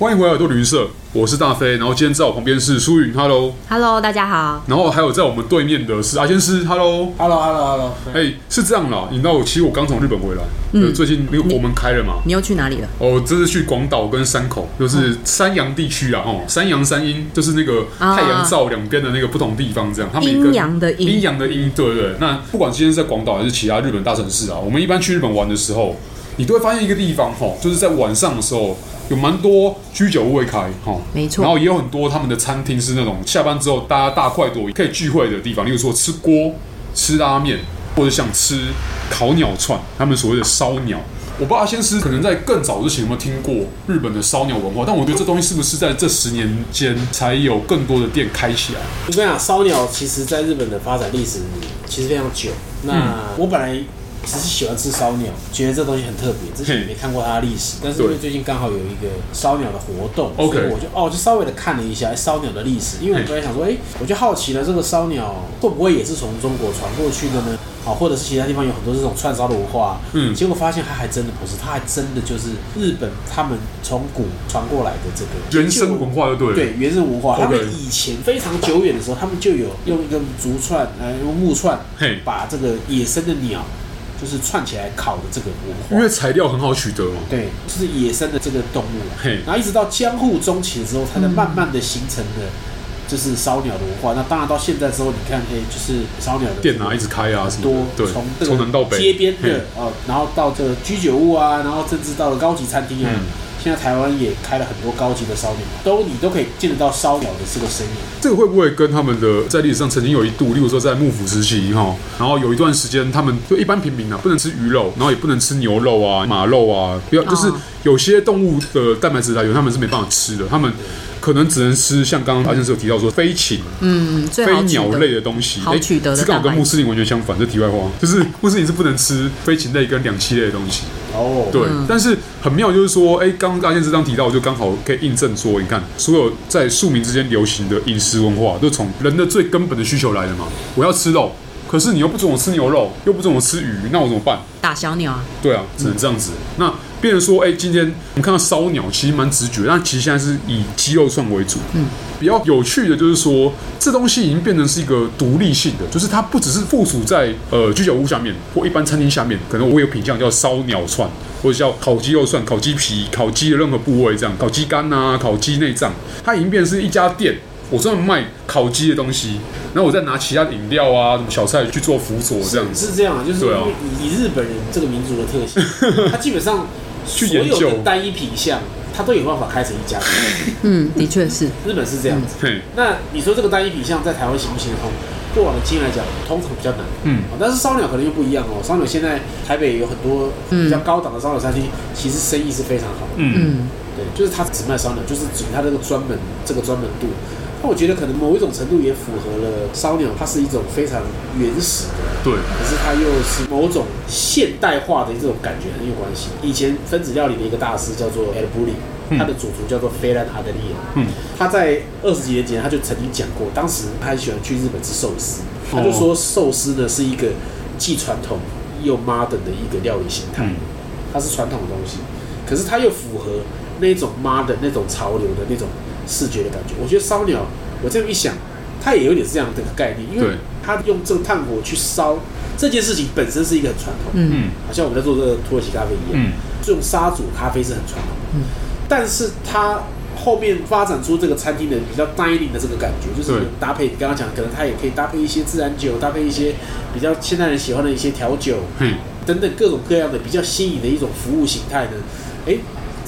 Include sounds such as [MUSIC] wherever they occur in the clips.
欢迎回来耳朵旅行社，我是大飞。然后今天在我旁边是舒云，Hello，Hello，大家好。然后还有在我们对面的是阿先师，Hello，Hello，Hello，Hello。哎，是这样啦，你知道我其实我刚从日本回来，嗯，最近那个国门开了嘛，你又去哪里了？哦，这是去广岛跟山口，就是山阳地区啊，哦，山阳山阴，就是那个太阳照两边的那个不同地方，这样。他们阴阳的阴，阴阳的阴，对对对。那不管今天是在广岛还是其他日本大城市啊，我们一般去日本玩的时候，你都会发现一个地方，哈，就是在晚上的时候。有蛮多居酒屋会开，哈，没错。然后也有很多他们的餐厅是那种下班之后大家大快朵颐可以聚会的地方，例如说吃锅、吃拉面，或者想吃烤鸟串，他们所谓的烧鸟。我不知道阿仙师可能在更早之前有没有听过日本的烧鸟文化，但我觉得这东西是不是在这十年间才有更多的店开起来？我跟你讲，烧鸟其实在日本的发展历史其实非常久。那我本来。只是喜欢吃烧鸟，觉得这东西很特别。之前也没看过它的历史，但是因为最近刚好有一个烧鸟的活动，所以我就哦，就稍微的看了一下烧鸟的历史。因为我本来想说，哎，我就好奇了，这个烧鸟会不会也是从中国传过去的呢？好，或者是其他地方有很多这种串烧的文化。嗯，结果发现它还真的不是，它还真的就是日本他们从古传过来的这个原生文化，就对了。对，原生文化。他们以前非常久远的时候，他们就有用一个竹串，呃，用木串，嘿，把这个野生的鸟。就是串起来烤的这个文化，因为材料很好取得嘛。对，就是野生的这个动物。嘿，然后一直到江户中期的时候，才能慢慢的形成的，就是烧鸟的文化。那当然到现在之后，你看，哎，就是烧鸟的店啊，一直开啊，什么多，对，从从南到北，街边的啊，然后到这个居酒屋啊，然后甚至到了高级餐厅啊。现在台湾也开了很多高级的烧鸟，都你都可以见得到烧鸟的这个身影。这个会不会跟他们的在历史上曾经有一度，例如说在幕府时期哈，然后有一段时间他们就一般平民啊不能吃鱼肉，然后也不能吃牛肉啊、马肉啊，不要就是有些动物的蛋白质来源他们是没办法吃的，他们。可能只能吃像刚刚阿先生有提到说飞禽，嗯，飞鸟类的东西，好取得的。这刚好跟穆斯林完全相反。这题外话就是穆斯林是不能吃飞禽类跟两栖类的东西。哦，对。但是很妙就是说，哎，刚刚阿先生刚提到，就刚好可以印证说，你看所有在庶民之间流行的饮食文化，都从人的最根本的需求来的嘛。我要吃肉，可是你又不准我吃牛肉，又不准我吃鱼，那我怎么办？打小鸟啊？对啊，只能这样子。那。变成说，哎、欸，今天我们看到烧鸟，其实蛮直觉，但其实现在是以鸡肉串为主。嗯，比较有趣的就是说，这东西已经变成是一个独立性的，就是它不只是附属在呃居酒屋下面或一般餐厅下面，可能我有品项叫烧鸟串，或者叫烤鸡肉串、烤鸡皮、烤鸡的任何部位这样，烤鸡肝啊、烤鸡内脏，它已经变成是一家店。我专门卖烤鸡的东西，然后我再拿其他的饮料啊、什么小菜去做辅佐，这样子是，是这样，就是以日本人这个民族的特性，[LAUGHS] 他基本上。所有的单一品项，它都有办法开成一家。[LAUGHS] 嗯，的确是，日本是这样子。嗯、那你说这个单一品项在台湾行不行得通？过往的经验来讲，通常比较难。嗯，但是烧鸟可能又不一样哦。烧鸟现在台北有很多比较高档的烧鸟餐厅，其实生意是非常好的。嗯，对，就是他只卖烧鸟，就是指他这个专门这个专门度。那我觉得可能某一种程度也符合了烧鸟，它是一种非常原始的，对，可是它又是某种现代化的这种感觉很有关系。以前分子料理的一个大师叫做 El Bulli，他的主厨叫做费兰阿德利，嗯，他在二十几年前他就曾经讲过，当时他很喜欢去日本吃寿司，他就说寿司呢是一个既传统又 modern 的一个料理形态，它是传统的东西，可是它又符合那种 modern 那种潮流的那种。视觉的感觉，我觉得烧鸟，我这样一想，它也有点这样的概念，因为它用这个炭火去烧这件事情本身是一个很传统，嗯，好像我们在做这个土耳其咖啡一样，嗯，这种沙煮咖啡是很传统。的，嗯，但是它后面发展出这个餐厅的比较 dining 的这个感觉，就是搭配你刚刚讲，可能它也可以搭配一些自然酒，搭配一些比较现代人喜欢的一些调酒，嗯，等等各种各样的比较新颖的一种服务形态呢，哎。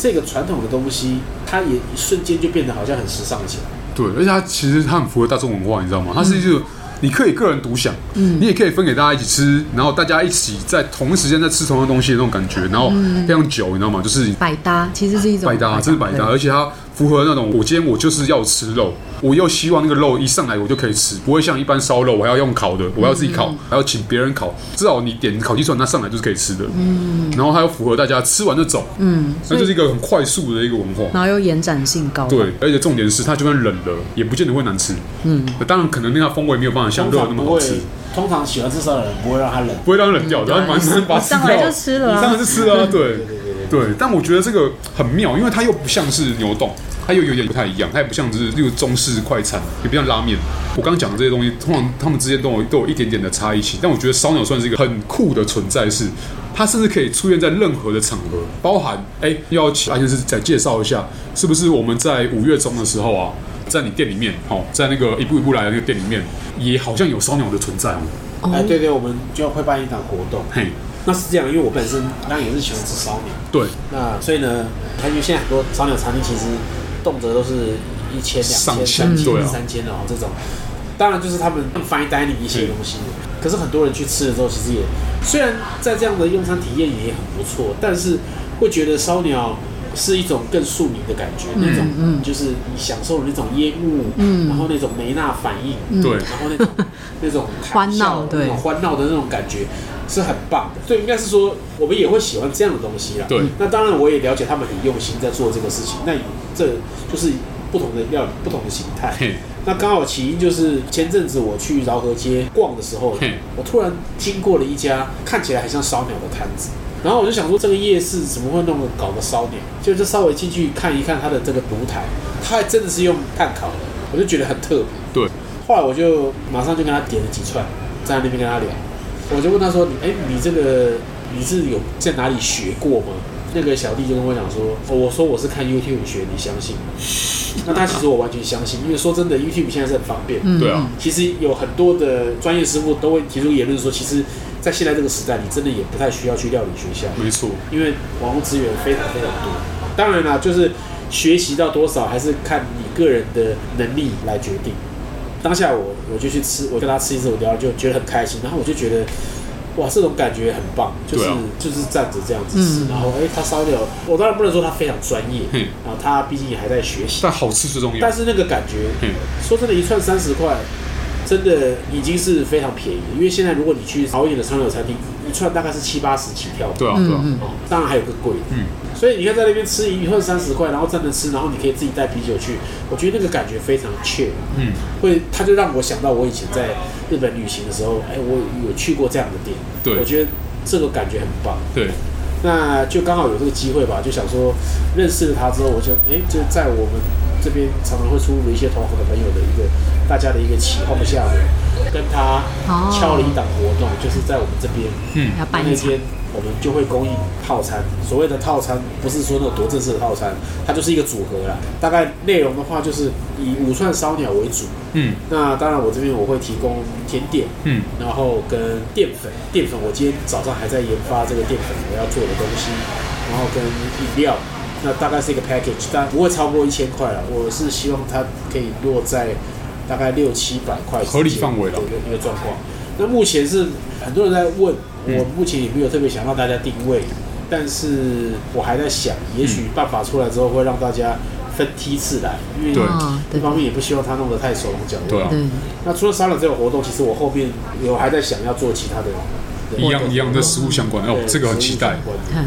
这个传统的东西，它也一瞬间就变得好像很时尚起来。对，而且它其实它很符合大众文化，你知道吗？它是一个你可以个人独享，嗯，你也可以分给大家一起吃，然后大家一起在同一时间在吃同样东西的那种感觉，然后非常久，你知道吗？就是百搭，其实是一种百搭，这是百搭，而且它。符合那种，我今天我就是要吃肉，我又希望那个肉一上来我就可以吃，不会像一般烧肉，我还要用烤的，我要自己烤，还要请别人烤。至少你点烤鸡串，它上来就是可以吃的。嗯，然后它又符合大家吃完就走。嗯，那就是一个很快速的一个文化，然后又延展性高。对，而且重点是它就算冷了，也不见得会难吃。嗯，当然可能那个风味没有办法像肉那么好吃。通常喜欢吃烧的人不会让它冷，不会让它冷掉，然后马上把它吃掉。上来就吃了，上来就吃了。对。对，但我觉得这个很妙，因为它又不像是牛洞，它又有点不太一样，它也不像是例如中式快餐，也不像拉面。我刚刚讲的这些东西，通常他们之间都有都有一点点的差异性。但我觉得烧鸟算是一个很酷的存在，是它甚至可以出现在任何的场合，包含哎，要请阿先生再介绍一下，是不是我们在五月中的时候啊，在你店里面，哦，在那个一步一步来的那个店里面，也好像有烧鸟的存在哦。哎，对对，我们就会办一场活动。嘿。那是这样，因为我本身当然也是喜欢吃烧鸟。对。那所以呢，他因为现在很多烧鸟餐厅其实动辄都是一千、两千、三千、三千的哦，这种。当然就是他们 fine dining 一些东西。可是很多人去吃了之后，其实也虽然在这样的用餐体验也很不错，但是会觉得烧鸟是一种更庶民的感觉，那种就是你享受的那种烟雾，然后那种梅纳反应，对，然后那种 [LAUGHS] 那种欢闹，对，欢闹的那种感觉。是很棒的，所以应该是说，我们也会喜欢这样的东西啦。对，那当然我也了解他们很用心在做这个事情。那这就是不同的料理，不同的形态。那刚好起因就是前阵子我去饶河街逛的时候，我突然经过了一家看起来很像烧鸟的摊子，然后我就想说，这个夜市怎么会弄个搞个烧鸟？就就稍微进去看一看它的这个炉台，它还真的是用炭烤的，我就觉得很特别。对，后来我就马上就跟他点了几串，在那边跟他聊。我就问他说：“你哎，你这个你是有在哪里学过吗？”那个小弟就跟我讲说：“我说我是看 YouTube 学，你相信吗？”那他其实我完全相信，因为说真的，YouTube 现在是很方便。对啊。其实有很多的专业师傅都会提出言论说，其实，在现在这个时代，你真的也不太需要去料理学校。没错。因为网络资源非常非常多。当然啦，就是学习到多少，还是看你个人的能力来决定。当下我我就去吃，我跟他吃一次，我聊就觉得很开心，然后我就觉得，哇，这种感觉很棒，就是、啊、就是站着这样子吃，嗯、然后哎，他烧鸟，我当然不能说他非常专业，嗯、然后他毕竟也还在学习，但好吃最重要。但是那个感觉，嗯、说真的，一串三十块，真的已经是非常便宜，因为现在如果你去好一点的烧鸟餐厅，一串大概是七八十起跳，对啊，对啊，哦，当然还有个贵的，嗯。所以你看，在那边吃一份三十块，然后站着吃，然后你可以自己带啤酒去，我觉得那个感觉非常 chill。嗯，会，他就让我想到我以前在日本旅行的时候，哎，我有去过这样的店，对，我觉得这个感觉很棒。对，那就刚好有这个机会吧，就想说认识了他之后，我就哎，就在我们这边常常会出入一些同行的朋友的一个大家的一个起哄下面，跟他敲了一档活动，就是在我们这边，嗯，那天。我们就会供应套餐，所谓的套餐不是说那种多正式的套餐，它就是一个组合啦。大概内容的话，就是以五串烧鸟为主，嗯，那当然我这边我会提供甜点，嗯，然后跟淀粉，淀粉我今天早上还在研发这个淀粉我要做的东西，然后跟饮料，那大概是一个 package，但不会超过一千块了。我是希望它可以落在大概六七百块合理范围的一个状况。那目前是很多人在问。我目前也没有特别想让大家定位，但是我还在想，也许办法出来之后会让大家分梯次来，因为一方面也不希望他弄得太手忙脚乱。对啊。那除了烧鸟这个活动，其实我后面有还在想要做其他的。一样一样的食物相关哦，这个很期待。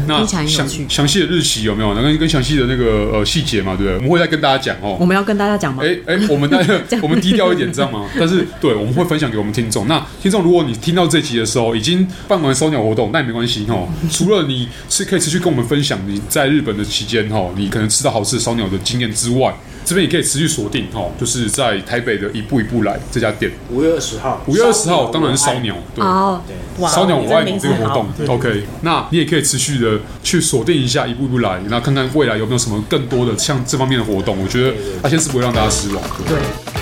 那详详细的日期有没有？跟跟详细的那个呃细节嘛，对不对？我们会再跟大家讲哦。我们要跟大家讲吗？哎哎，我们那 [LAUGHS] 我们低调一点，知道吗？[LAUGHS] 但是对，我们会分享给我们听众。那听众，如果你听到这集的时候已经办完烧鸟活动，那也没关系哦。[LAUGHS] 除了你是可以持续跟我们分享你在日本的期间哦，你可能吃到好吃的烧鸟的经验之外。这边也可以持续锁定哈，就是在台北的一步一步来这家店。五月二十号，五月二十号当然是烧鸟，对，烧鸟我爱你这个活动，OK。那你也可以持续的去锁定一下一步一步来，那看看未来有没有什么更多的像这方面的活动。我觉得阿先是不会让大家失望，对。